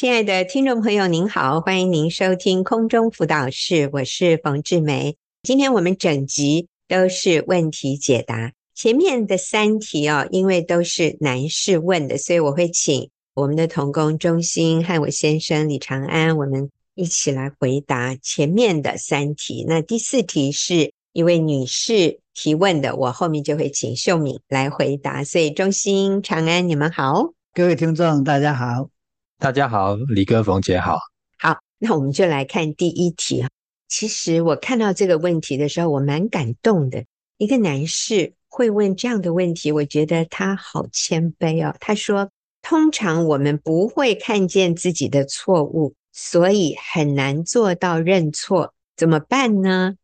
亲爱的听众朋友，您好，欢迎您收听空中辅导室，我是冯志梅。今天我们整集都是问题解答，前面的三题哦，因为都是男士问的，所以我会请我们的童工中心和我先生李长安，我们一起来回答前面的三题。那第四题是一位女士提问的，我后面就会请秀敏来回答。所以中心、长安，你们好，各位听众，大家好。大家好，李哥、冯姐好。好，那我们就来看第一题。其实我看到这个问题的时候，我蛮感动的。一个男士会问这样的问题，我觉得他好谦卑哦。他说：“通常我们不会看见自己的错误，所以很难做到认错，怎么办呢？”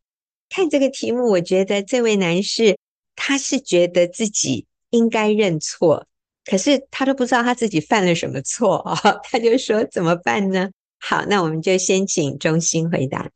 看这个题目，我觉得这位男士他是觉得自己应该认错。可是他都不知道他自己犯了什么错啊，他就说怎么办呢？好，那我们就先请中心回答。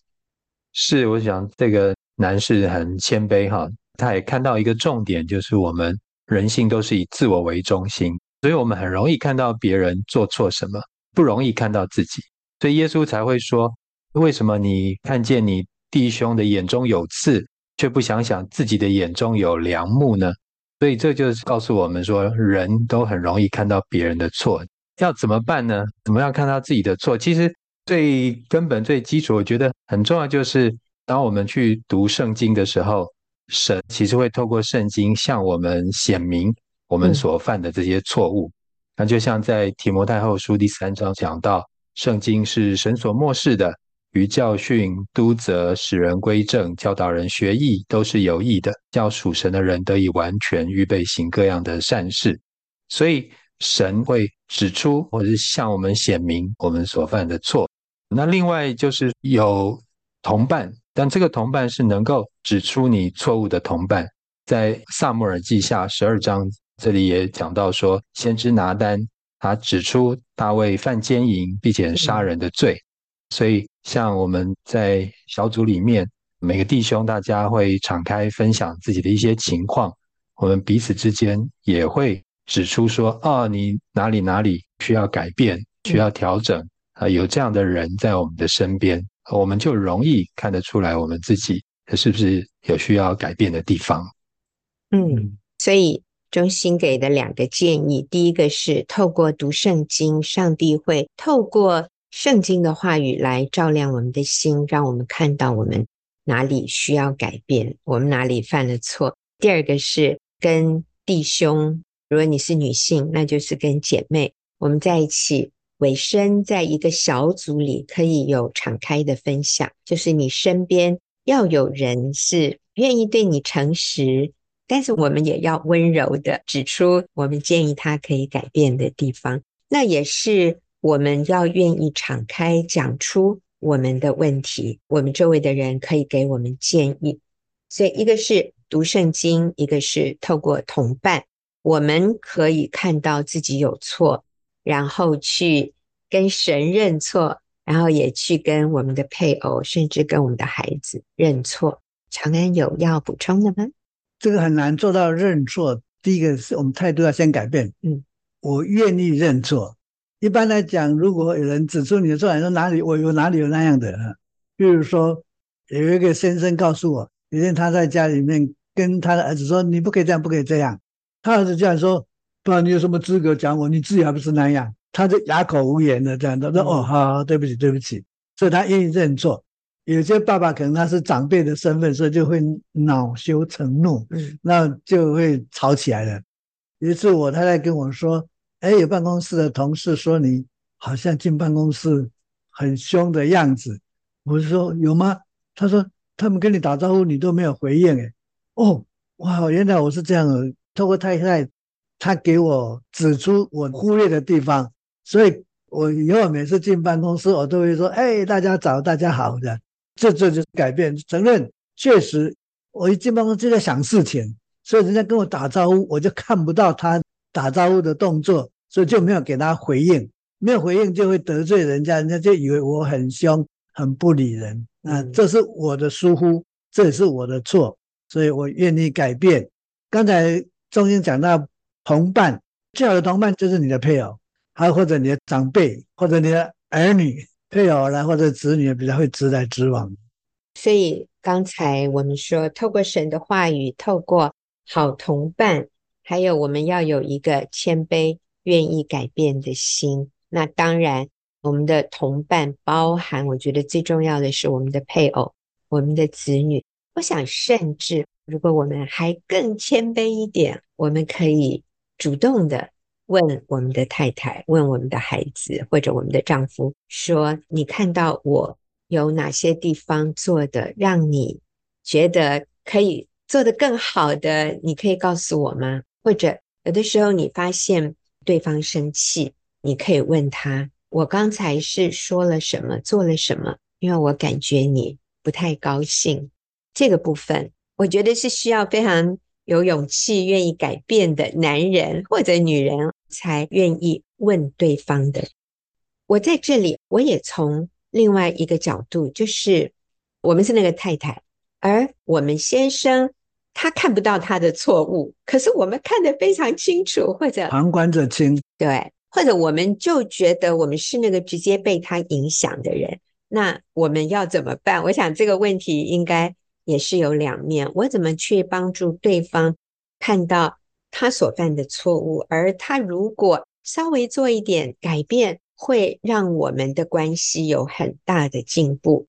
是，我想这个男士很谦卑哈，他也看到一个重点，就是我们人性都是以自我为中心，所以我们很容易看到别人做错什么，不容易看到自己。所以耶稣才会说，为什么你看见你弟兄的眼中有刺，却不想想自己的眼中有梁木呢？所以这就是告诉我们说，人都很容易看到别人的错，要怎么办呢？怎么样看到自己的错？其实最根本、最基础，我觉得很重要，就是当我们去读圣经的时候，神其实会透过圣经向我们显明我们所犯的这些错误。那就像在提摩太后书第三章讲到，圣经是神所漠视的。于教训、督责、使人归正、教导人学义，都是有益的，叫属神的人得以完全，预备行各样的善事。所以神会指出，或者是向我们显明我们所犯的错。那另外就是有同伴，但这个同伴是能够指出你错误的同伴。在撒母耳记下十二章这里也讲到说，先知拿单他指出大卫犯奸淫并且杀人的罪。所以，像我们在小组里面，每个弟兄大家会敞开分享自己的一些情况，我们彼此之间也会指出说：“哦，你哪里哪里需要改变，需要调整啊。”有这样的人在我们的身边，我们就容易看得出来我们自己是不是有需要改变的地方。嗯，所以中心给的两个建议，第一个是透过读圣经，上帝会透过。圣经的话语来照亮我们的心，让我们看到我们哪里需要改变，我们哪里犯了错。第二个是跟弟兄，如果你是女性，那就是跟姐妹，我们在一起委身在一个小组里，可以有敞开的分享。就是你身边要有人是愿意对你诚实，但是我们也要温柔的指出我们建议他可以改变的地方。那也是。我们要愿意敞开讲出我们的问题，我们周围的人可以给我们建议。所以，一个是读圣经，一个是透过同伴，我们可以看到自己有错，然后去跟神认错，然后也去跟我们的配偶，甚至跟我们的孩子认错。长安有要补充的吗？这个很难做到认错。第一个是我们态度要先改变。嗯，我愿意认错。一般来讲，如果有人指出你的错，你说哪里我有哪里有那样的啊？比如说，有一个先生告诉我，有一天他在家里面跟他的儿子说：“你不可以这样，不可以这样。”他儿子这样说：“不然你有什么资格讲我？你自己还不是那样？”他就哑口无言的这样，他说：“哦，好，好，对不起，对不起。”所以他愿意认错。有些爸爸可能他是长辈的身份，所以就会恼羞成怒，那就会吵起来了。有一次我太太跟我说。哎，有办公室的同事说你好像进办公室很凶的样子。我就说有吗？他说他们跟你打招呼你都没有回应。哎，哦，哇，原来我是这样的。透过太太，他给我指出我忽略的地方，所以我以后每次进办公室，我都会说：哎，大家早，大家好的。这这就是改变，承认确实我一进办公室就在想事情，所以人家跟我打招呼，我就看不到他。打招呼的动作，所以就没有给他回应，没有回应就会得罪人家，人家就以为我很凶、很不理人。啊，这是我的疏忽，这也是我的错，所以我愿意改变。刚才中心讲到同伴，最好的同伴就是你的配偶，还有或者你的长辈，或者你的儿女、配偶啦，或者子女比较会直来直往。所以刚才我们说，透过神的话语，透过好同伴，还有我们要有一个谦卑、愿意改变的心。那当然，我们的同伴包含，我觉得最重要的是我们的配偶、我们的子女。我想，甚至如果我们还更谦卑一点，我们可以主动的问我们的太太、问我们的孩子或者我们的丈夫说：“你看到我有哪些地方做的让你觉得可以做得更好的？你可以告诉我吗？”或者有的时候你发现对方生气，你可以问他：“我刚才是说了什么，做了什么？因为我感觉你不太高兴。”这个部分，我觉得是需要非常有勇气、愿意改变的男人或者女人才愿意问对方的。我在这里，我也从另外一个角度，就是我们是那个太太，而我们先生他看不到他的错误，可是我们看得非常清楚，或者旁观者清，对，或者我们就觉得我们是那个直接被他影响的人，那我们要怎么办？我想这个问题应该。也是有两面，我怎么去帮助对方看到他所犯的错误，而他如果稍微做一点改变，会让我们的关系有很大的进步。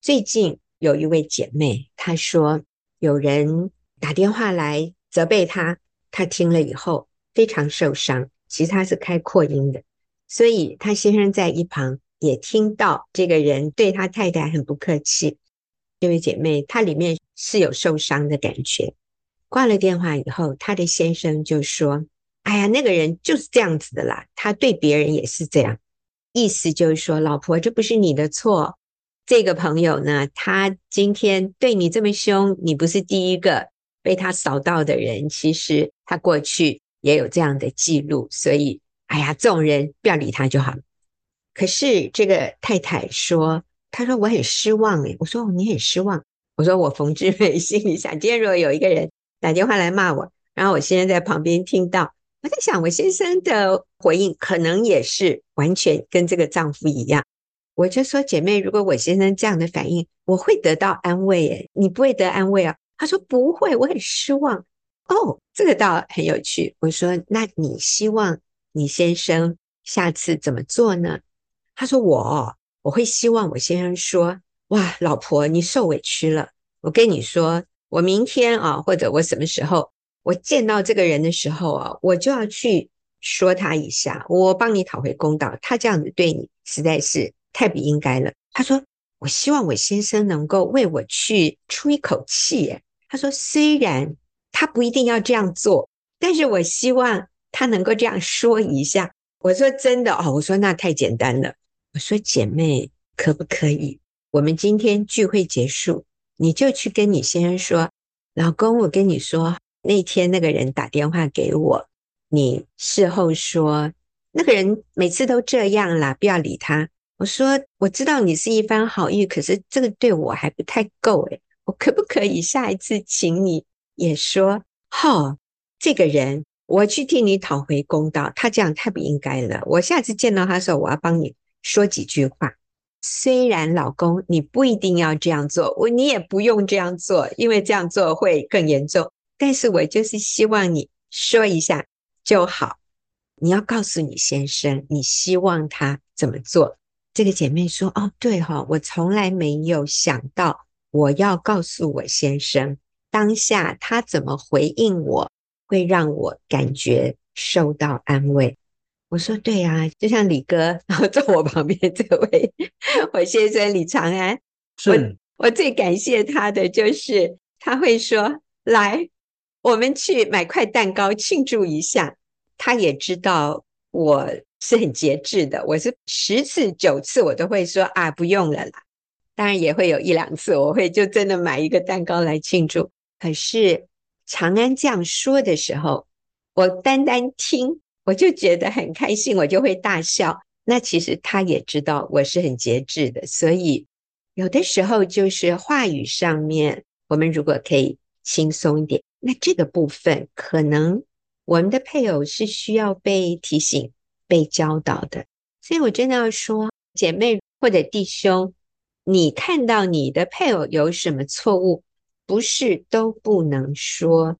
最近有一位姐妹，她说有人打电话来责备他，他听了以后非常受伤。其实他是开扩音的，所以她先生在一旁也听到这个人对他太太很不客气。这位姐妹，她里面是有受伤的感觉。挂了电话以后，她的先生就说：“哎呀，那个人就是这样子的啦，他对别人也是这样。意思就是说，老婆，这不是你的错。这个朋友呢，他今天对你这么凶，你不是第一个被他扫到的人。其实他过去也有这样的记录，所以，哎呀，这种人不要理他就好。可是这个太太说。”她说我很失望诶，我说，你很失望。我说我冯志美 心里想，今天如果有一个人打电话来骂我，然后我现在在旁边听到，我在想我先生的回应可能也是完全跟这个丈夫一样。我就说姐妹，如果我先生这样的反应，我会得到安慰诶，你不会得安慰啊？他说不会，我很失望。哦，这个倒很有趣。我说那你希望你先生下次怎么做呢？他说我。我会希望我先生说：“哇，老婆，你受委屈了。我跟你说，我明天啊，或者我什么时候，我见到这个人的时候啊，我就要去说他一下，我帮你讨回公道。他这样子对你，实在是太不应该了。”他说：“我希望我先生能够为我去出一口气。”他说：“虽然他不一定要这样做，但是我希望他能够这样说一下。”我说：“真的哦。”我说：“那太简单了。”我说：“姐妹，可不可以？我们今天聚会结束，你就去跟你先生说，老公，我跟你说，那天那个人打电话给我，你事后说那个人每次都这样啦，不要理他。我说我知道你是一番好意，可是这个对我还不太够诶，我可不可以下一次请你也说，好，这个人我去替你讨回公道，他这样太不应该了。我下次见到他的时候，我要帮你。”说几句话，虽然老公你不一定要这样做，我你也不用这样做，因为这样做会更严重。但是我就是希望你说一下就好。你要告诉你先生，你希望他怎么做。这个姐妹说：“哦，对哈，我从来没有想到我要告诉我先生，当下他怎么回应我，会让我感觉受到安慰。”我说对呀、啊，就像李哥，然后坐我旁边这位我先生李长安，是我我最感谢他的就是他会说，来，我们去买块蛋糕庆祝一下。他也知道我是很节制的，我是十次九次我都会说啊，不用了啦。当然也会有一两次我会就真的买一个蛋糕来庆祝。可是长安这样说的时候，我单单听。我就觉得很开心，我就会大笑。那其实他也知道我是很节制的，所以有的时候就是话语上面，我们如果可以轻松一点，那这个部分可能我们的配偶是需要被提醒，被教导的。所以我真的要说，姐妹或者弟兄，你看到你的配偶有什么错误，不是都不能说，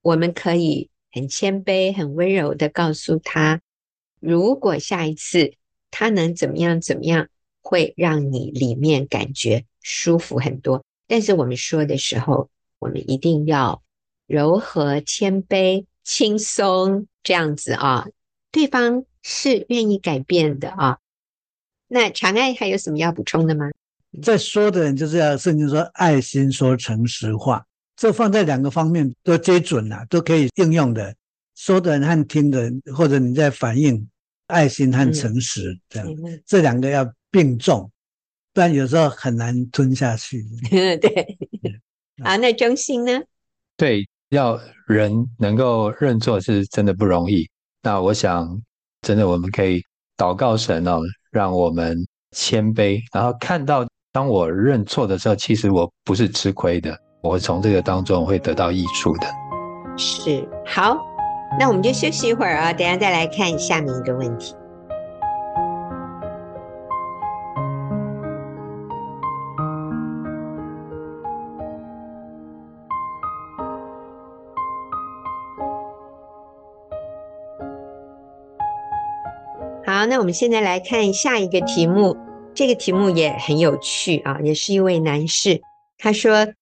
我们可以很谦卑、很温柔的告诉他，如果下一次他能怎么样怎么样，会让你里面感觉舒服很多。但是我们说的时候，我们一定要柔和、谦卑、轻松这样子啊，对方是愿意改变的啊。那长爱还有什么要补充的吗？在说的人就是要圣经说爱心说诚实话，这放在两个方面都接准了、啊，都可以应用的。说的人和听的人，或者你在反映爱心和诚实、嗯、这样，嗯、这两个要并重，不然有时候很难吞下去。对，啊，那中心呢？对，要人能够认错是真的不容易。那我想，真的我们可以祷告神哦，让我们谦卑，然后看到当我认错的时候，其实我不是吃亏的，我从这个当中会得到益处的。是，好，那我们就休息一会儿啊，等下再来看下面一个问题。那我们现在来看下一个题目。这个题目也很有趣啊，也是一位男士。他说，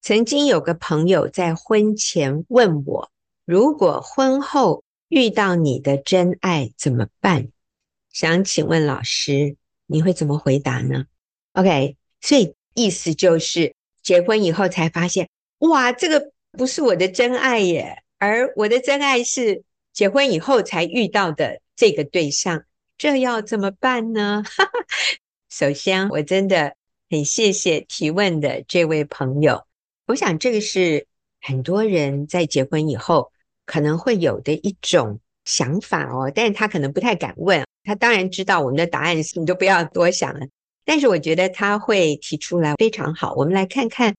曾经有个朋友在婚前问我，如果婚后遇到你的真爱怎么办？想请问老师，你会怎么回答呢？OK，所以意思就是结婚以后才发现，哇，这个不是我的真爱耶，而我的真爱是结婚以后才遇到的这个对象。这要怎么办呢？首先，我真的很谢谢提问的这位朋友。我想，这个是很多人在结婚以后可能会有的一种想法哦，但是他可能不太敢问。他当然知道我们的答案，你都不要多想了。但是我觉得他会提出来非常好。我们来看看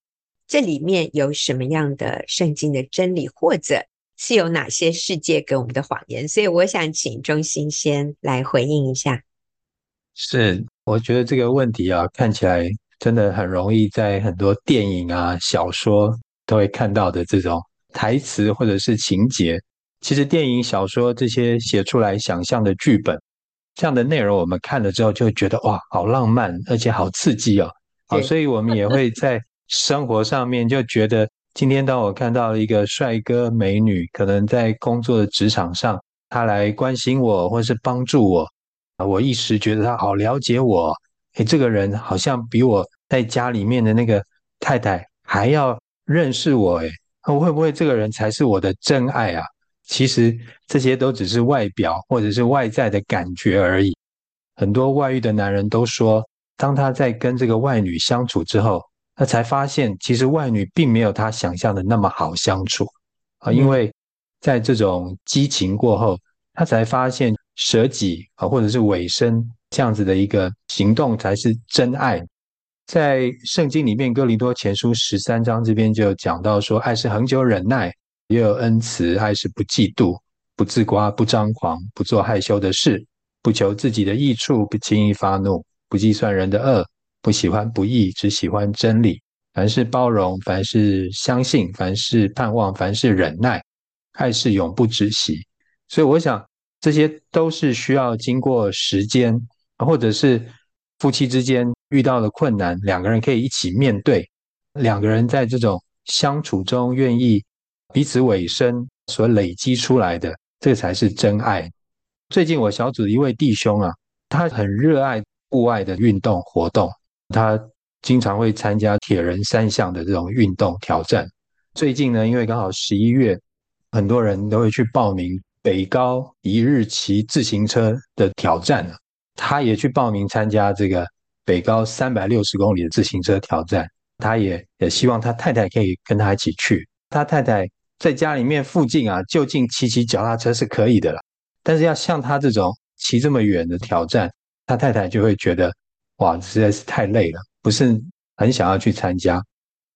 这里面有什么样的圣经的真理，或者。是有哪些世界给我们的谎言？所以我想请钟欣先来回应一下。是，我觉得这个问题啊，看起来真的很容易在很多电影啊、小说都会看到的这种台词或者是情节。其实电影、小说这些写出来想象的剧本，这样的内容我们看了之后就会觉得哇，好浪漫，而且好刺激哦。好，所以我们也会在生活上面就觉得。今天当我看到一个帅哥美女，可能在工作的职场上，他来关心我或是帮助我，啊，我一时觉得他好了解我，诶，这个人好像比我在家里面的那个太太还要认识我，诶，那会不会这个人才是我的真爱啊？其实这些都只是外表或者是外在的感觉而已。很多外遇的男人都说，当他在跟这个外女相处之后，他才发现，其实外女并没有他想象的那么好相处啊！因为在这种激情过后，他才发现舍己啊，或者是委身这样子的一个行动才是真爱。在圣经里面，《哥林多前书》十三章这边就讲到说，爱是恒久忍耐，也有恩慈；爱是不嫉妒，不自夸，不张狂，不做害羞的事，不求自己的益处，不轻易发怒，不计算人的恶。不喜欢不义，只喜欢真理。凡事包容，凡事相信，凡事盼望，凡事忍耐。爱是永不止息。所以，我想这些都是需要经过时间，或者是夫妻之间遇到的困难，两个人可以一起面对。两个人在这种相处中愿意彼此委身所累积出来的，这才是真爱。最近我小组一位弟兄啊，他很热爱户外的运动活动。他经常会参加铁人三项的这种运动挑战。最近呢，因为刚好十一月，很多人都会去报名北高一日骑自行车的挑战。他也去报名参加这个北高三百六十公里的自行车挑战。他也也希望他太太可以跟他一起去。他太太在家里面附近啊，就近骑骑脚踏车是可以的了。但是要像他这种骑这么远的挑战，他太太就会觉得。哇，实在是太累了，不是很想要去参加。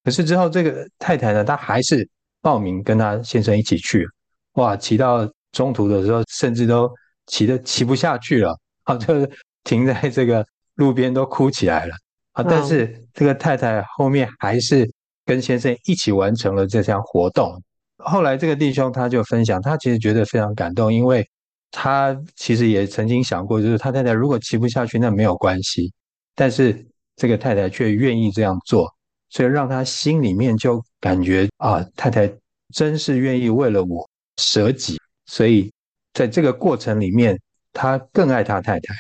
可是之后，这个太太呢，她还是报名跟她先生一起去。哇，骑到中途的时候，甚至都骑的骑不下去了，啊，就停在这个路边都哭起来了啊。但是这个太太后面还是跟先生一起完成了这项活动。后来这个弟兄他就分享，他其实觉得非常感动，因为他其实也曾经想过，就是他太太如果骑不下去，那没有关系，但是这个太太却愿意这样做，所以让他心里面就感觉啊，太太真是愿意为了我舍己，所以在这个过程里面，他更爱他太太。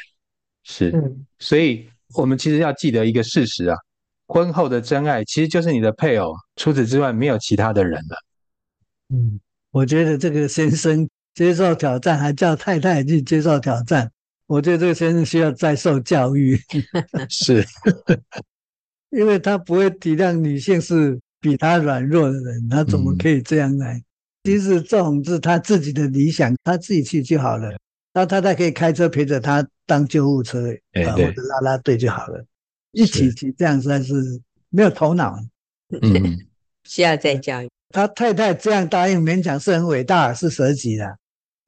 是，所以我们其实要记得一个事实啊，婚后的真爱其实就是你的配偶，除此之外没有其他的人了。嗯，我觉得这个先生接受挑战，还叫太太去接受挑战，我觉得这个先生需要再受教育。是，因为他不会体谅女性是比他软弱的人，他怎么可以这样来？嗯、其实这种是他自己的理想，他自己去就好了。那太太可以开车陪着他当救护车，欸、或者拉拉队就好了。一起去这样实在是没有头脑。嗯，需要再教育。他太太这样答应，勉强是很伟大，是舍己的。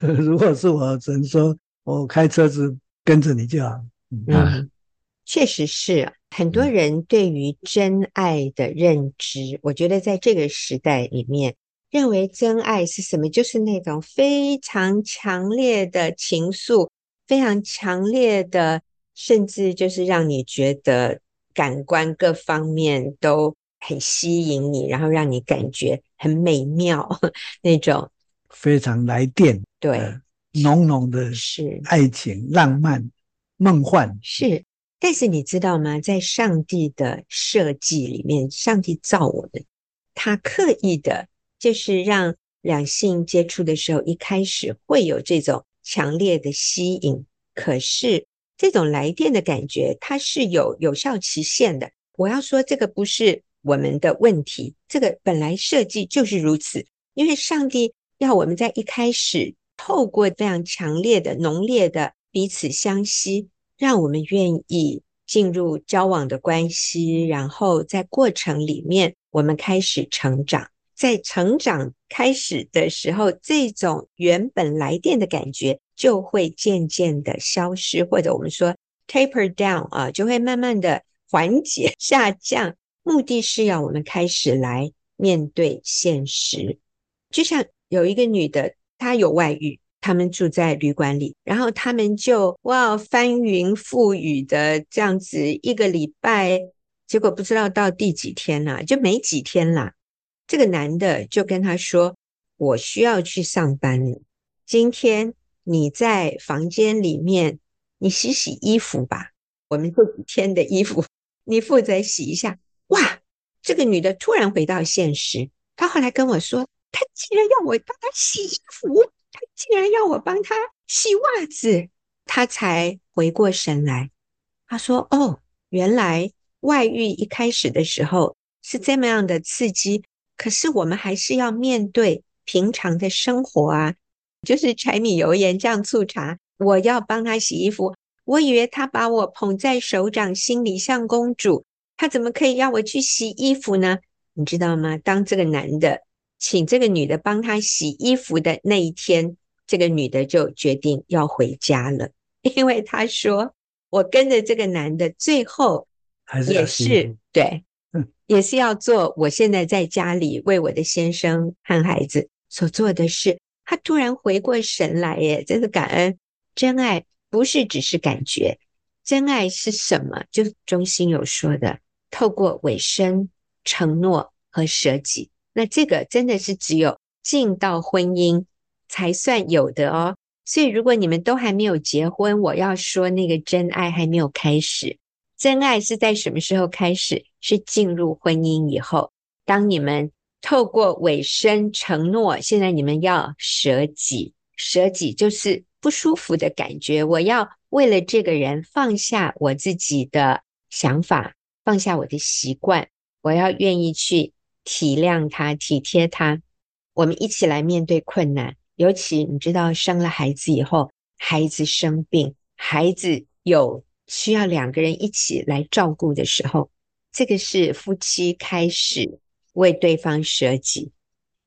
如果是我，只能说我开车子跟着你就好。嗯，确实是很多人对于真爱的认知，我觉得在这个时代里面，认为真爱是什么？就是那种非常强烈的情愫，非常强烈的，甚至就是让你觉得感官各方面都很吸引你，然后让你感觉很美妙 那种，非常来电，对，浓浓的是爱情、浪漫、梦幻。是，但是你知道吗？在上帝的设计里面，上帝造我们，他刻意的，就是让两性接触的时候，一开始会有这种强烈的吸引，可是这种来电的感觉，它是有有效期限的。我要说，这个不是。我们的问题，这个本来设计就是如此，因为上帝要我们在一开始透过非常强烈的、浓烈的彼此相吸，让我们愿意进入交往的关系，然后在过程里面，我们开始成长。在成长开始的时候，这种原本来电的感觉就会渐渐的消失，或者我们说 taper down 啊，就会慢慢的缓解 下降。目的是要我们开始来面对现实，就像有一个女的，他有外遇，他们住在旅馆里，然后他们就哇翻云覆雨的这样子一个礼拜，结果不知道到第几天了，就没几天了。这个男的就跟她说：“我需要去上班了，今天你在房间里面，你洗洗衣服吧，我们这几天的衣服你负责洗一下。”哇，这个女的突然回到现实。她后来跟我说，她竟然要我帮她洗衣服，她竟然要我帮她洗袜子，她才回过神来。她说：“哦，原来外遇一开始的时候是这么样的刺激，可是我们还是要面对平常的生活啊，就是柴米油盐酱醋茶。我要帮她洗衣服，我以为她把我捧在手掌心里像公主。”他怎么可以让我去洗衣服呢？你知道吗？当这个男的请这个女的帮他洗衣服的那一天，这个女的就决定要回家了，因为她说：“我跟着这个男的，最后也是，是对，也是要做我现在在家里为我的先生和孩子所做的事。”她突然回过神来，耶，真的感恩。真爱不是只是感觉，真爱是什么？就中心有说的。透过委身、承诺和舍己，那这个真的是只有进到婚姻才算有的哦。所以，如果你们都还没有结婚，我要说那个真爱还没有开始。真爱是在什么时候开始？是进入婚姻以后。当你们透过委身、承诺，现在你们要舍己，舍己就是不舒服的感觉。我要为了这个人放下我自己的想法。放下我的习惯，我要愿意去体谅他、体贴他。我们一起来面对困难，尤其你知道，生了孩子以后，孩子生病，孩子有需要两个人一起来照顾的时候，这个是夫妻开始为对方舍己，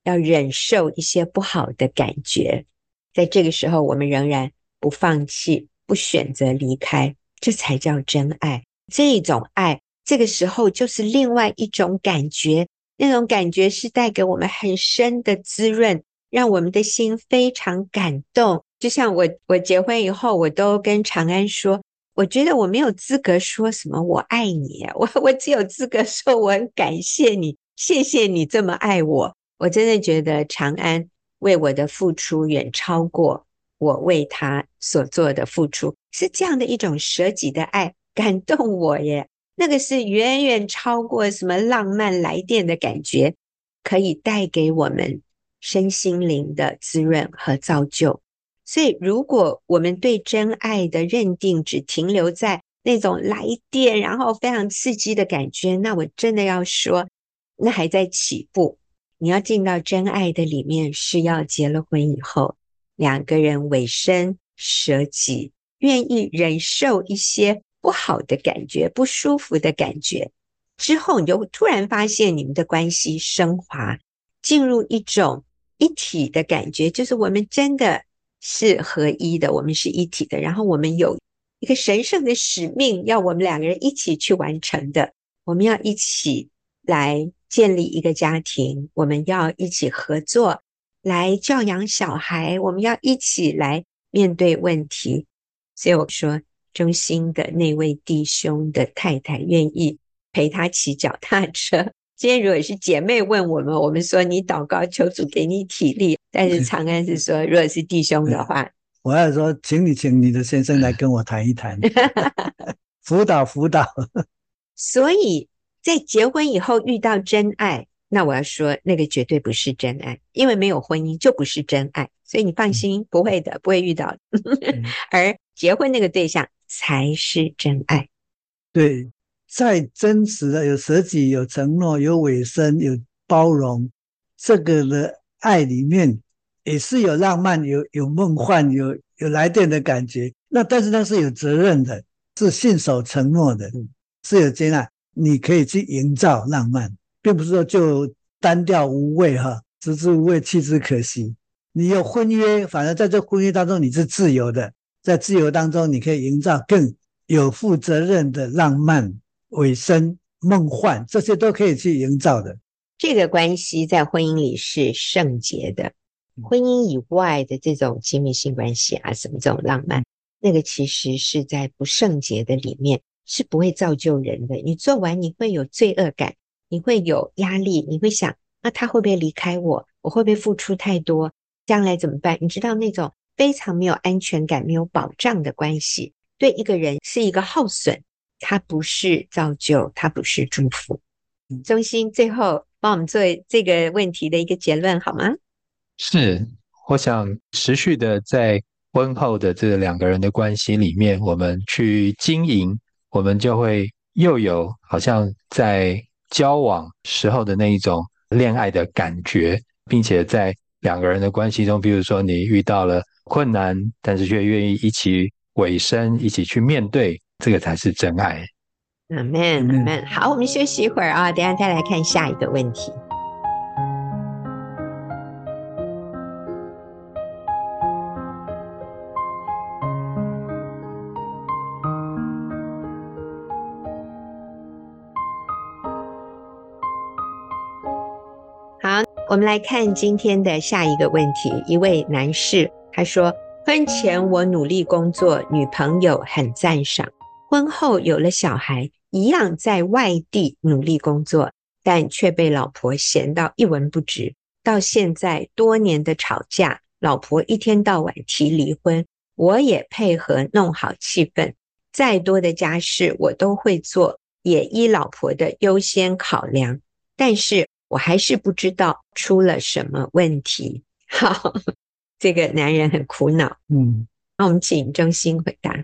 要忍受一些不好的感觉。在这个时候，我们仍然不放弃，不选择离开，这才叫真爱。这种爱，这个时候就是另外一种感觉，那种感觉是带给我们很深的滋润，让我们的心非常感动。就像我，我结婚以后，我都跟长安说，我觉得我没有资格说什么“我爱你”，我我只有资格说我很感谢你，谢谢你这么爱我。我真的觉得长安为我的付出远超过我为他所做的付出，是这样的一种舍己的爱，感动我耶。那个是远远超过什么浪漫来电的感觉，可以带给我们身心灵的滋润和造就。所以，如果我们对真爱的认定只停留在那种来电，然后非常刺激的感觉，那我真的要说，那还在起步。你要进到真爱的里面，是要结了婚以后，两个人委身舍己，愿意忍受一些不好的感觉、不舒服的感觉，之后你就突然发现你们的关系升华，进入一种一体的感觉，就是我们真的是合一的，我们是一体的，然后我们有一个神圣的使命，要我们两个人一起去完成的，我们要一起来。建立一个家庭，我们要一起合作来教养小孩，我们要一起来面对问题。所以我说，中心的那位弟兄的太太愿意陪他骑脚踏车。今天如果是姐妹问我们，我们说你祷告求主给你体力。但是长安是说，如果是弟兄的话，我要说，请你请你的先生来跟我谈一谈，辅导辅导。所以。在结婚以后遇到真爱，那我要说，那个绝对不是真爱，因为没有婚姻就不是真爱，所以你放心，不会的，不会遇到。而结婚那个对象才是真爱。对，在真实的有舍己、有承诺、有委身、有包容这个的爱里面，也是有浪漫、有有梦幻、有有来电的感觉。那但是那是有责任的，是信守承诺的，是有接纳。你可以去营造浪漫，并不是说就单调无味哈，食之无味，弃之可惜。你有婚约，反而在这婚约当中你是自由的，在自由当中你可以营造更有负责任的浪漫、尾声、梦幻，这些都可以去营造的。这个关系在婚姻里是圣洁的，婚姻以外的这种亲密性关系啊，什么这种浪漫，那个其实是在不圣洁的里面。是不会造就人的。你做完你会有罪恶感，你会有压力，你会想：那他会不会离开我？我会不会付出太多？将来怎么办？你知道那种非常没有安全感、没有保障的关系，对一个人是一个耗损，它不是造就，它不是祝福。中心最后帮我们做这个问题的一个结论好吗？是，我想持续的在婚后的这两个人的关系里面，我们去经营。我们就会又有好像在交往时候的那一种恋爱的感觉，并且在两个人的关系中，比如说你遇到了困难，但是却愿意一起委身，一起去面对，这个才是真爱。阿门，阿门。好，我们休息一会儿啊，等下再来看下一个问题。我们来看今天的下一个问题。一位男士他说：“婚前我努力工作，女朋友很赞赏；婚后有了小孩，一样在外地努力工作，但却被老婆嫌到一文不值。到现在多年的吵架，老婆一天到晚提离婚，我也配合弄好气氛。再多的家事我都会做，也依老婆的优先考量，但是。”我还是不知道出了什么问题。好，这个男人很苦恼。嗯，那我们请中心回答。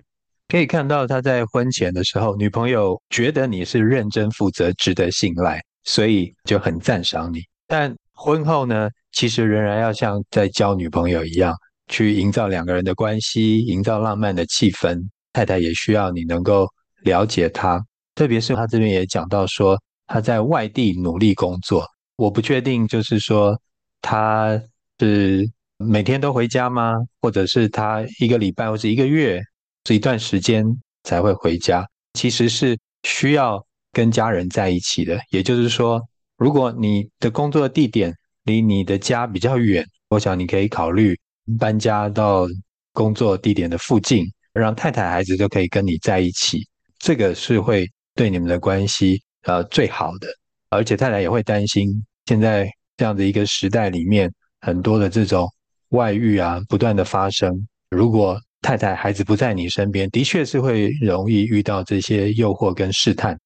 可以看到他在婚前的时候，女朋友觉得你是认真负责、值得信赖，所以就很赞赏你。但婚后呢，其实仍然要像在交女朋友一样，去营造两个人的关系，营造浪漫的气氛。太太也需要你能够了解他，特别是他这边也讲到说，他在外地努力工作。我不确定，就是说他是每天都回家吗？或者是他一个礼拜或者一个月这一段时间才会回家？其实是需要跟家人在一起的。也就是说，如果你的工作地点离你的家比较远，我想你可以考虑搬家到工作地点的附近，让太太孩子都可以跟你在一起。这个是会对你们的关系呃最好的，而且太太也会担心，现在这样的一个时代里面，很多的这种外遇啊不断的发生。如果太太孩子不在你身边，的确是会容易遇到这些诱惑跟试探。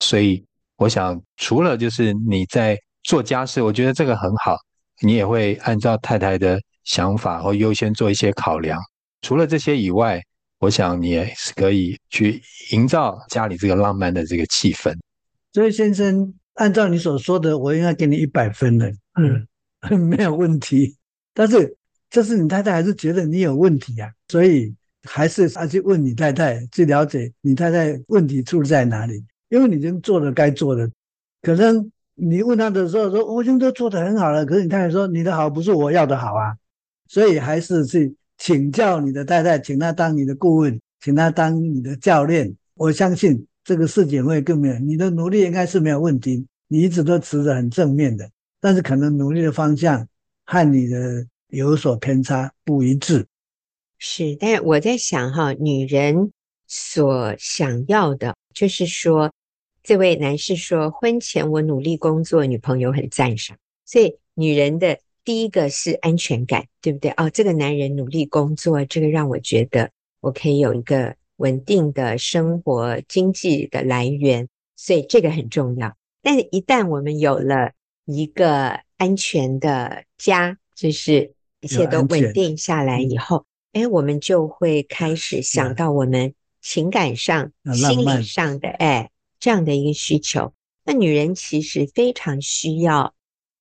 所以我想，除了就是你在做家事，我觉得这个很好，你也会按照太太的想法或优先做一些考量。除了这些以外，我想你也是可以去营造家里这个浪漫的这个气氛。所以先生，按照你所说的，我应该给你一百分了，嗯，没有问题。但是这是你太太还是觉得你有问题啊？所以还是要去问你太太，去了解你太太问题出在哪里。因为你已经做了该做的，可能你问他的时候说我已经都做得很好了，可是你太太说你的好不是我要的好啊，所以还是去。请教你的太太，请他当你的顾问，请他当你的教练。我相信这个事情会更没有，你的努力应该是没有问题。你一直都持着很正面的，但是可能努力的方向和你的有所偏差，不一致。是，但是我在想哈，女人所想要的，就是说，这位男士说，婚前我努力工作，女朋友很赞赏，所以女人的。第一个是安全感，对不对？哦，这个男人努力工作，这个让我觉得我可以有一个稳定的生活经济的来源，所以这个很重要。但是，一旦我们有了一个安全的家，就是一切都稳定下来以后，哎，我们就会开始想到我们情感上、心理上的哎这样的一个需求。那女人其实非常需要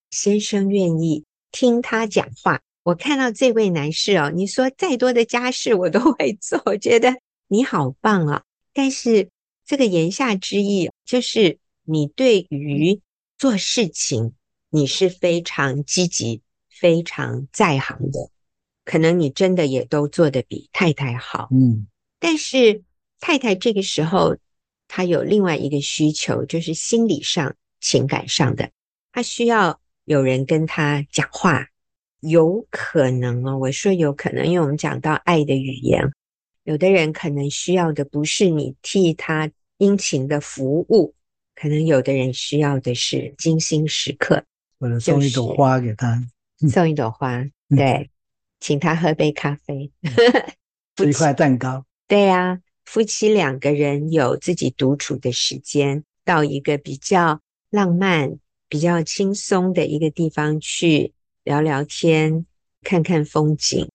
先生愿意。听她讲话，我看到这位男士哦，你说再多的家事我都会做，我觉得你好棒啊！但是这个言下之意就是你对于做事情你是非常积极、非常在行的，可能你真的也都做得比太太好。嗯，但是太太这个时候她有另外一个需求，就是心理上、情感上的，她需要。有人跟她讲话，有可能哦。我说有可能，因为我们讲到爱的语言，有的人可能需要的不是你替他殷勤的服务，可能有的人需要的是精心时刻，或者送一朵花给他，送一朵花，对，请他喝杯咖啡，吃一块蛋糕，对呀，夫妻两个人有自己独处的时间，到一个比较浪漫。比较轻松的一个地方去聊聊天，看看风景，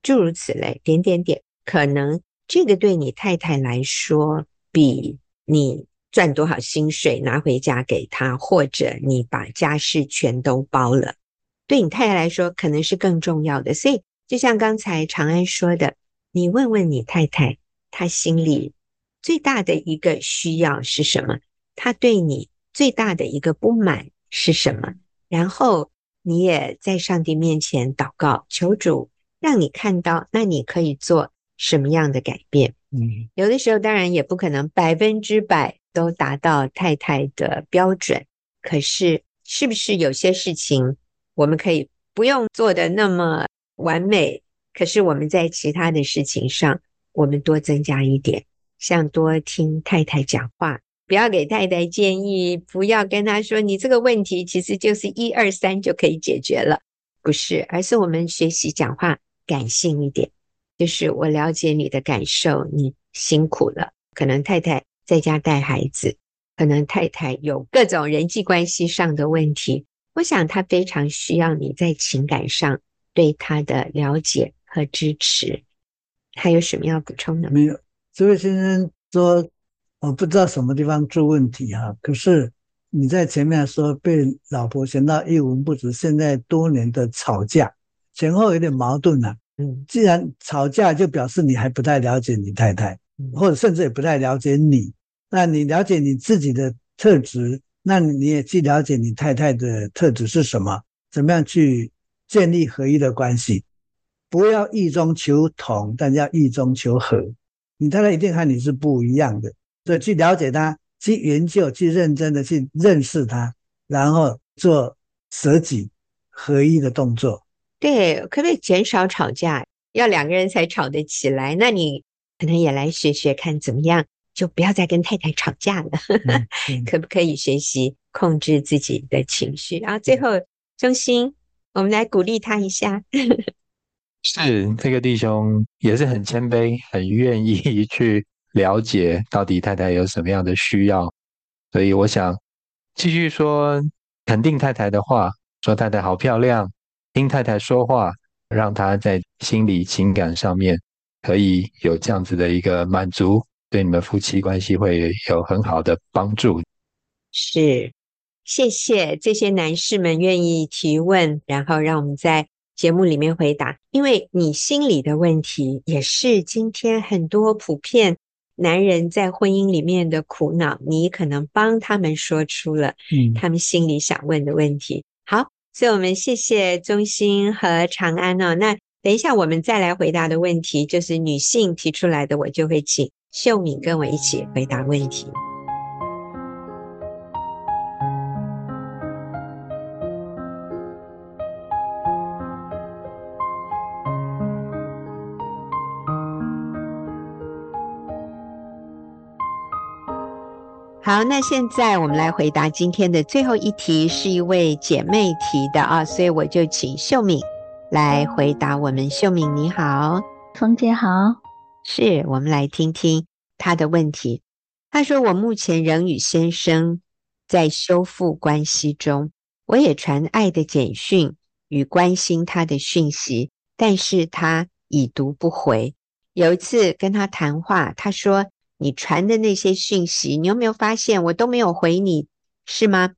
诸如此类，点点点，可能这个对你太太来说，比你赚多少薪水拿回家给她，或者你把家事全都包了，对你太太来说可能是更重要的。所以，就像刚才长安说的，你问问你太太，她心里最大的一个需要是什么？她对你最大的一个不满是什么？然后你也在上帝面前祷告，求主让你看到，那你可以做什么样的改变？嗯，有的时候当然也不可能百分之百都达到太太的标准，可是是不是有些事情我们可以不用做得那么完美？可是我们在其他的事情上，我们多增加一点，像多听太太讲话。不要给太太建议，不要跟她说你这个问题其实就是一二三就可以解决了，不是，而是我们学习讲话感性一点，就是我了解你的感受，你辛苦了，可能太太在家带孩子，可能太太有各种人际关系上的问题，我想他非常需要你在情感上对他的了解和支持。还有什么要补充的？没有，这位先生说。我不知道什么地方出问题哈，可是你在前面说被老婆嫌到一文不值，现在多年的吵架前后有点矛盾了。嗯，既然吵架，就表示你还不太了解你太太，或者甚至也不太了解你。那你了解你自己的特质，那你也去了解你太太的特质是什么，怎么样去建立合一的关系，不要异中求同，但要异中求和。你太太一定和你是不一样的，所以去了解他，去研究，去认真的去认识他，然后做舍己合一的动作。对，可不可以减少吵架？要两个人才吵得起来。那你可能也来学学看怎么样，就不要再跟太太吵架了。嗯嗯、可不可以学习控制自己的情绪？然后最后中心。我们来鼓励他一下。是这个弟兄也是很谦卑，很愿意 去了解到底太太有什么样的需要，所以我想继续说肯定太太的话，说太太好漂亮，听太太说话，让她在心理情感上面可以有这样子的一个满足，对你们夫妻关系会有很好的帮助。是。谢谢这些男士们愿意提问，然后让我们在节目里面回答。因为你心里的问题，也是今天很多普遍男人在婚姻里面的苦恼，你可能帮他们说出了嗯他们心里想问的问题。好，所以我们谢谢中心和长安哦。那等一下我们再来回答的问题，就是女性提出来的，我就会请秀敏跟我一起回答问题。好，那现在我们来回答今天的最后一题，是一位姐妹提的啊，所以我就请秀敏来回答我们。秀敏你好，冯姐好，是我们来听听她的问题。她说：“我目前仍与先生在修复关系中，我也传爱的简讯与关心他的讯息，但是他已读不回。有一次跟他谈话，他说。”你传的那些讯息，你有没有发现我都没有回你，是吗？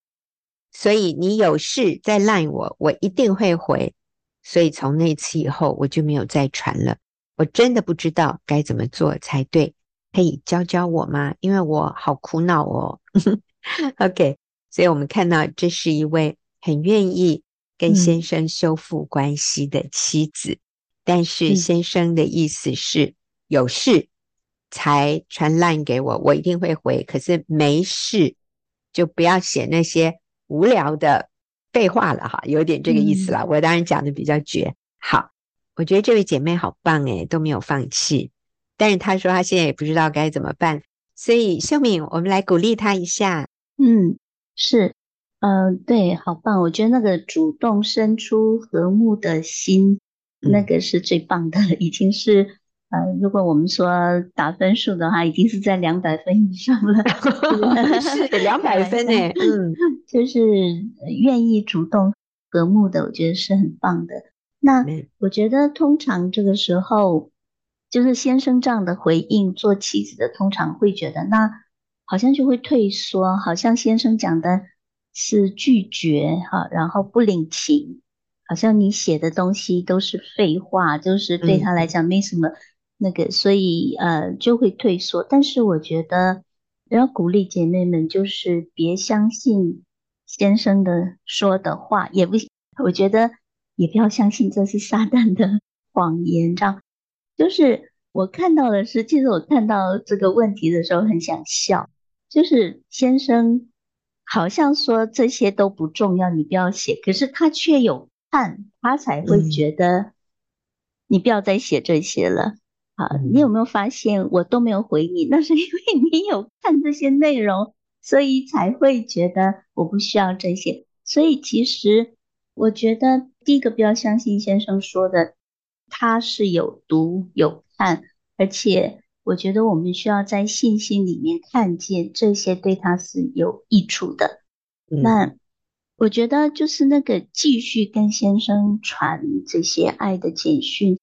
所以你有事再赖我，我一定会回。所以从那次以后，我就没有再传了。我真的不知道该怎么做才对，可以教教我吗？因为我好苦恼哦。OK，所以我们看到这是一位很愿意跟先生修复关系的妻子，嗯、但是先生的意思是有事。才传 line 给我，我一定会回。可是没事，就不要写那些无聊的废话了哈，有点这个意思了。嗯、我当然讲的比较绝。好，我觉得这位姐妹好棒诶，都没有放弃。但是她说她现在也不知道该怎么办，所以秀敏，我们来鼓励她一下。嗯，是，嗯、呃，对，好棒。我觉得那个主动伸出和睦的心，嗯、那个是最棒的，已经是。呃，如果我们说打分数的话，已经是在两百分以上了，是两百分呢。嗯，就是愿意主动和睦的，我觉得是很棒的。那我觉得通常这个时候，就是先生这样的回应，做妻子的通常会觉得，那好像就会退缩，好像先生讲的是拒绝哈，然后不领情，好像你写的东西都是废话，就是对他来讲没什么。那个，所以呃就会退缩。但是我觉得要鼓励姐妹们，就是别相信先生的说的话，也不，我觉得也不要相信这是撒旦的 谎言。这样，就是我看到的是，其实我看到这个问题的时候很想笑，就是先生好像说这些都不重要，你不要写，可是他却有看，他才会觉得你不要再写这些了。好，你有没有发现我都没有回你？那是因为你有看这些内容，所以才会觉得我不需要这些。所以其实我觉得第一个不要相信先生说的，他是有读有看，而且我觉得我们需要在信心里面看见这些对他是有益处的。嗯、那我觉得就是那个继续跟先生传这些爱的简讯。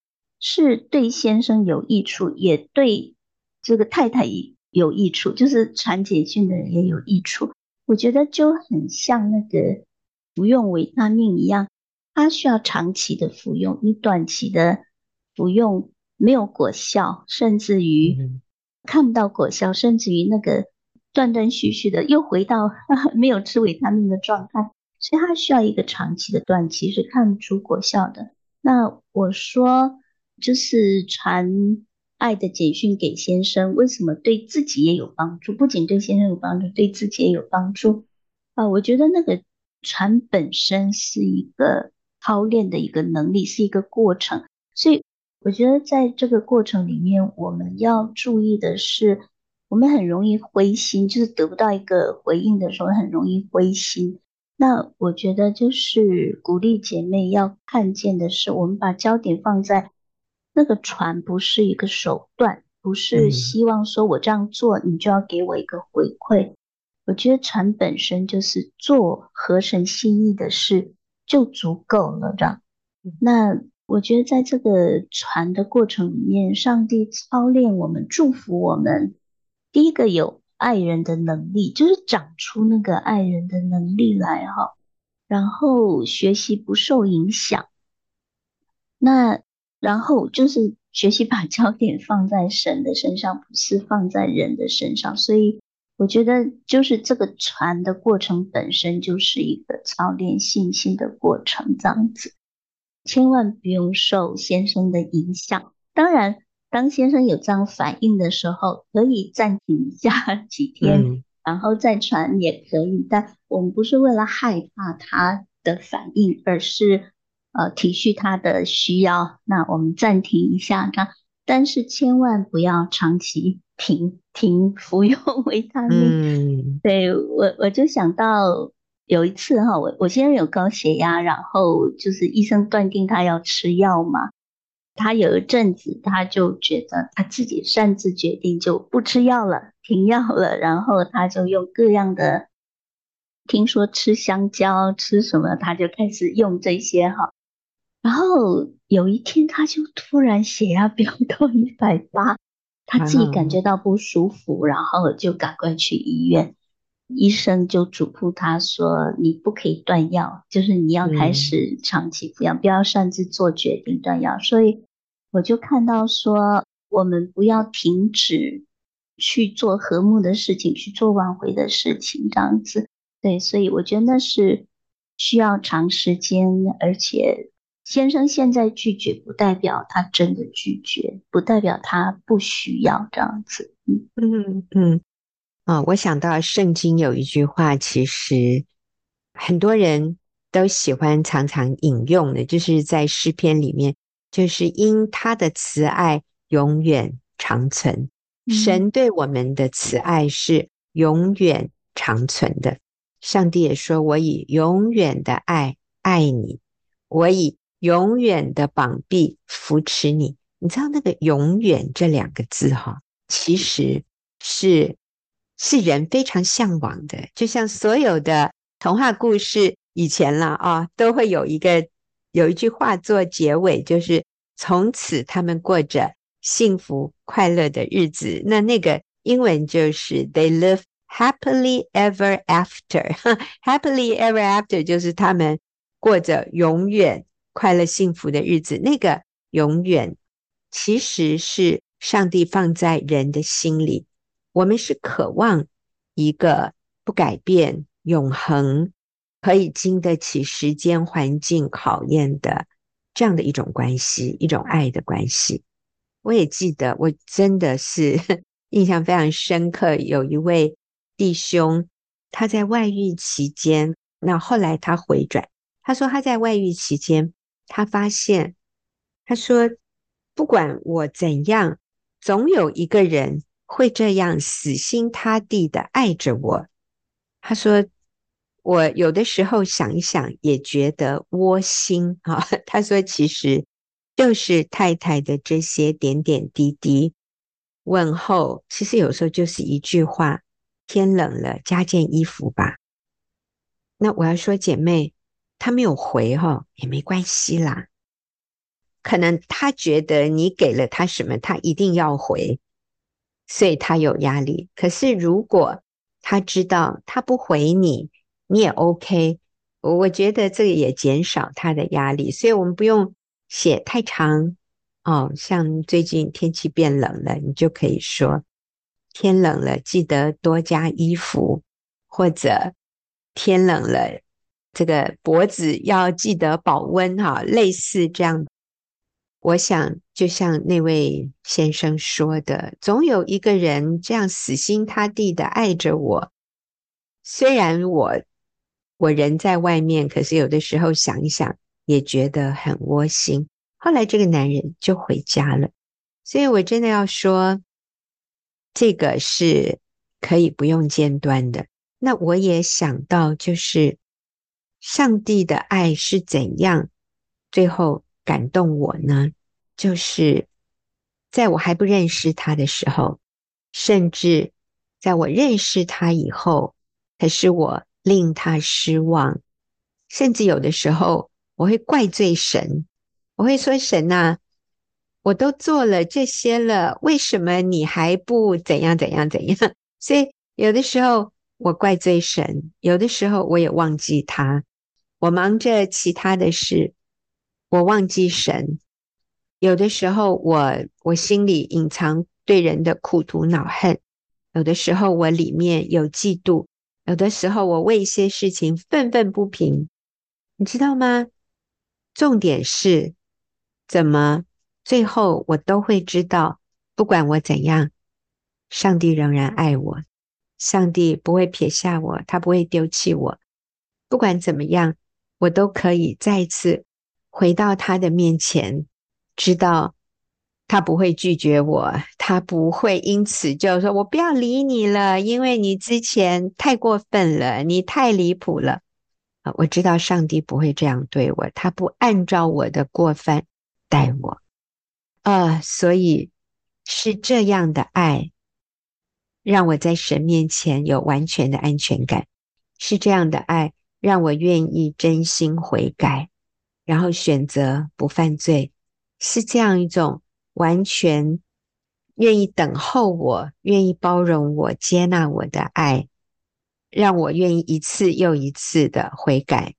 是对先生有益处，也对这个太太有益处，就是传简讯的人也有益处。我觉得就很像那个服用维他命一样，它需要长期的服用，你短期的服用没有果效，甚至于看不到果效，甚至于那个断断续续的又回到 没有吃维他命的状态。所以它需要一个长期的断期，是看不出果效的。那我说，就是传爱的简讯给先生，为什么对自己也有帮助？不仅对先生有帮助，对自己也有帮助啊！我觉得那个传本身是一个操练的一个能力，是一个过程。所以我觉得在这个过程里面，我们要注意的是，我们很容易灰心，就是得不到一个回应的时候，很容易灰心。那我觉得就是鼓励姐妹要看见的是，我们把焦点放在那个船，不是一个手段，不是希望说我这样做你就要给我一个回馈。我觉得船本身就是做合神心意的事就足够了，这样。那我觉得在这个传的过程里面，上帝操练我们，祝福我们。第一个有。爱人的能力，就是长出那个爱人的能力来哈，然后学习不受影响，那然后就是学习把焦点放在神的身上，不是放在人的身上。所以我觉得，就是这个传的过程本身就是一个操练信心的过程，这样子，千万不用受先生的影响。当然。当先生有这样反应的时候，可以暂停一下几天，嗯、然后再传也可以。但我们不是为了害怕他的反应，而是呃体恤他的需要。那我们暂停一下，这样，但是千万不要长期 停停服用维他命。嗯、对我我就想到有一次哈，我我先生有高血压，然后就是医生断定他要吃药嘛。他有一阵子，他就觉得他自己擅自决定就不吃药了，停药了。然后他就用各样的，听说吃香蕉，吃什么，他就开始用这些哈。然后有一天，他就突然血压飙 到一百八，他自己感觉到不舒服，然后就赶快去医院。医生就嘱咐他说：“你不可以断药，就是你要开始长期服药，嗯、不要擅自做决定断药。”所以我就看到说，我们不要停止去做和睦的事情，去做挽回的事情，这样子。对，所以我觉得那是需要长时间，而且先生现在拒绝，不代表他真的拒绝，不代表他不需要这样子。嗯嗯嗯。啊、哦，我想到圣经有一句话，其实很多人都喜欢常常引用的，就是在诗篇里面，就是因他的慈爱永远长存。嗯、神对我们的慈爱是永远长存的。上帝也说：“我以永远的爱爱你，我以永远的膀臂扶持你。”你知道那个“永远”这两个字哈，其实是。是人非常向往的，就像所有的童话故事以前了啊，都会有一个有一句话做结尾，就是从此他们过着幸福快乐的日子。那那个英文就是 They live happily ever after。Happily ever after 就是他们过着永远快乐幸福的日子。那个永远其实是上帝放在人的心里。我们是渴望一个不改变、永恒、可以经得起时间环境考验的这样的一种关系，一种爱的关系。我也记得，我真的是 印象非常深刻。有一位弟兄，他在外遇期间，那后来他回转，他说他在外遇期间，他发现，他说不管我怎样，总有一个人。会这样死心塌地的爱着我，他说：“我有的时候想一想，也觉得窝心啊。”他说：“其实就是太太的这些点点滴滴问候，其实有时候就是一句话：‘天冷了，加件衣服吧。’那我要说，姐妹，他没有回哈，也没关系啦。可能他觉得你给了他什么，他一定要回。”所以他有压力，可是如果他知道他不回你，你也 OK，我觉得这个也减少他的压力。所以我们不用写太长哦，像最近天气变冷了，你就可以说天冷了，记得多加衣服，或者天冷了，这个脖子要记得保温哈，类似这样。我想，就像那位先生说的，总有一个人这样死心塌地的爱着我。虽然我我人在外面，可是有的时候想一想，也觉得很窝心。后来这个男人就回家了，所以我真的要说，这个是可以不用间断的。那我也想到，就是上帝的爱是怎样最后感动我呢？就是在我还不认识他的时候，甚至在我认识他以后，可是我令他失望，甚至有的时候我会怪罪神。我会说：“神呐，我都做了这些了，为什么你还不怎样怎样怎样？” 所以有的时候我怪罪神，有的时候我也忘记他，我忙着其他的事，我忘记神。有的时候我我心里隐藏对人的苦毒恼恨，有的时候我里面有嫉妒，有的时候我为一些事情愤愤不平，你知道吗？重点是。怎么？最后我都会知道，不管我怎样，上帝仍然爱我，上帝不会撇下我，他不会丢弃我。不管怎么样，我都可以再次回到他的面前，知道他不会拒绝我，他不会因此就说我不要理你了，因为你之前太过分了，你太离谱了。我知道上帝不会这样对我，他不按照我的过犯。待我，啊、所以是这样的爱，让我在神面前有完全的安全感。是这样的爱，让我愿意真心悔改，然后选择不犯罪。是这样一种完全愿意等候我、愿意包容我、接纳我的爱，让我愿意一次又一次的悔改，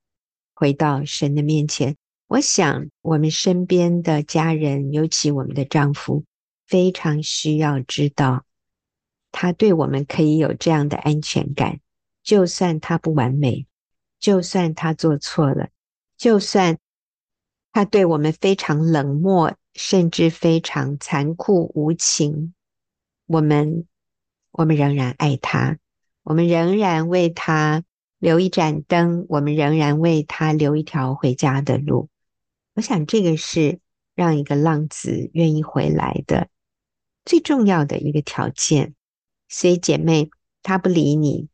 回到神的面前。我想，我们身边的家人，尤其我们的丈夫，非常需要知道，他对我们可以有这样的安全感。就算他不完美，就算他做错了，就算他对我们非常冷漠，甚至非常残酷无情，我们，我们仍然爱他，我们仍然为他留一盏灯，我们仍然为他留一条回家的路。我想，这个是让一个浪子愿意回来的最重要的一个条件。所以，姐妹，他不理你，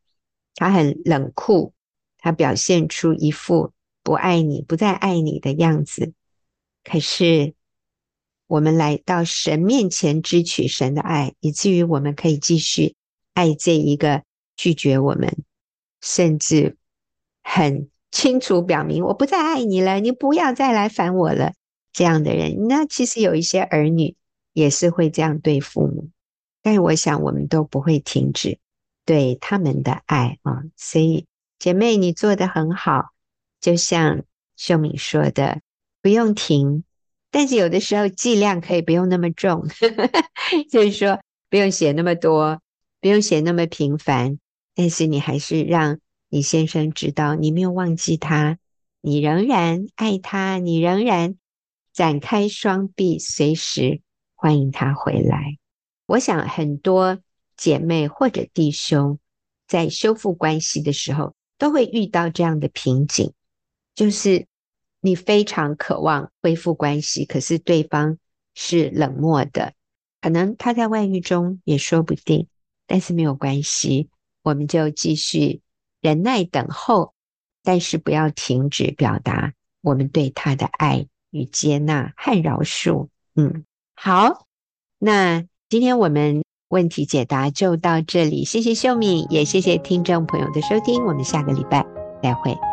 他很冷酷，他表现出一副不爱你、不再爱你的样子。可是，我们来到神面前，支取神的爱，以至于我们可以继续爱这一个拒绝我们，甚至很。清楚表明我不再爱你了，你不要再来烦我了。这样的人，那其实有一些儿女也是会这样对父母，但是我想我们都不会停止对他们的爱啊。所以姐妹，你做得很好，就像秀敏说的，不用停，但是有的时候剂量可以不用那么重，就是说不用写那么多，不用写那么频繁，但是你还是让。你先生知道你没有忘记他，你仍然爱他，你仍然展开双臂，随时欢迎他回来。我想很多姐妹或者弟兄在修复关系的时候，都会遇到这样的瓶颈，就是你非常渴望恢复关系，可是对方是冷漠的，可能他在外遇中也说不定，但是没有关系，我们就继续。忍耐等候，但是不要停止表达我们对他的爱与接纳和饶恕。嗯，好，那今天我们问题解答就到这里，谢谢秀敏，也谢谢听众朋友的收听，我们下个礼拜再会。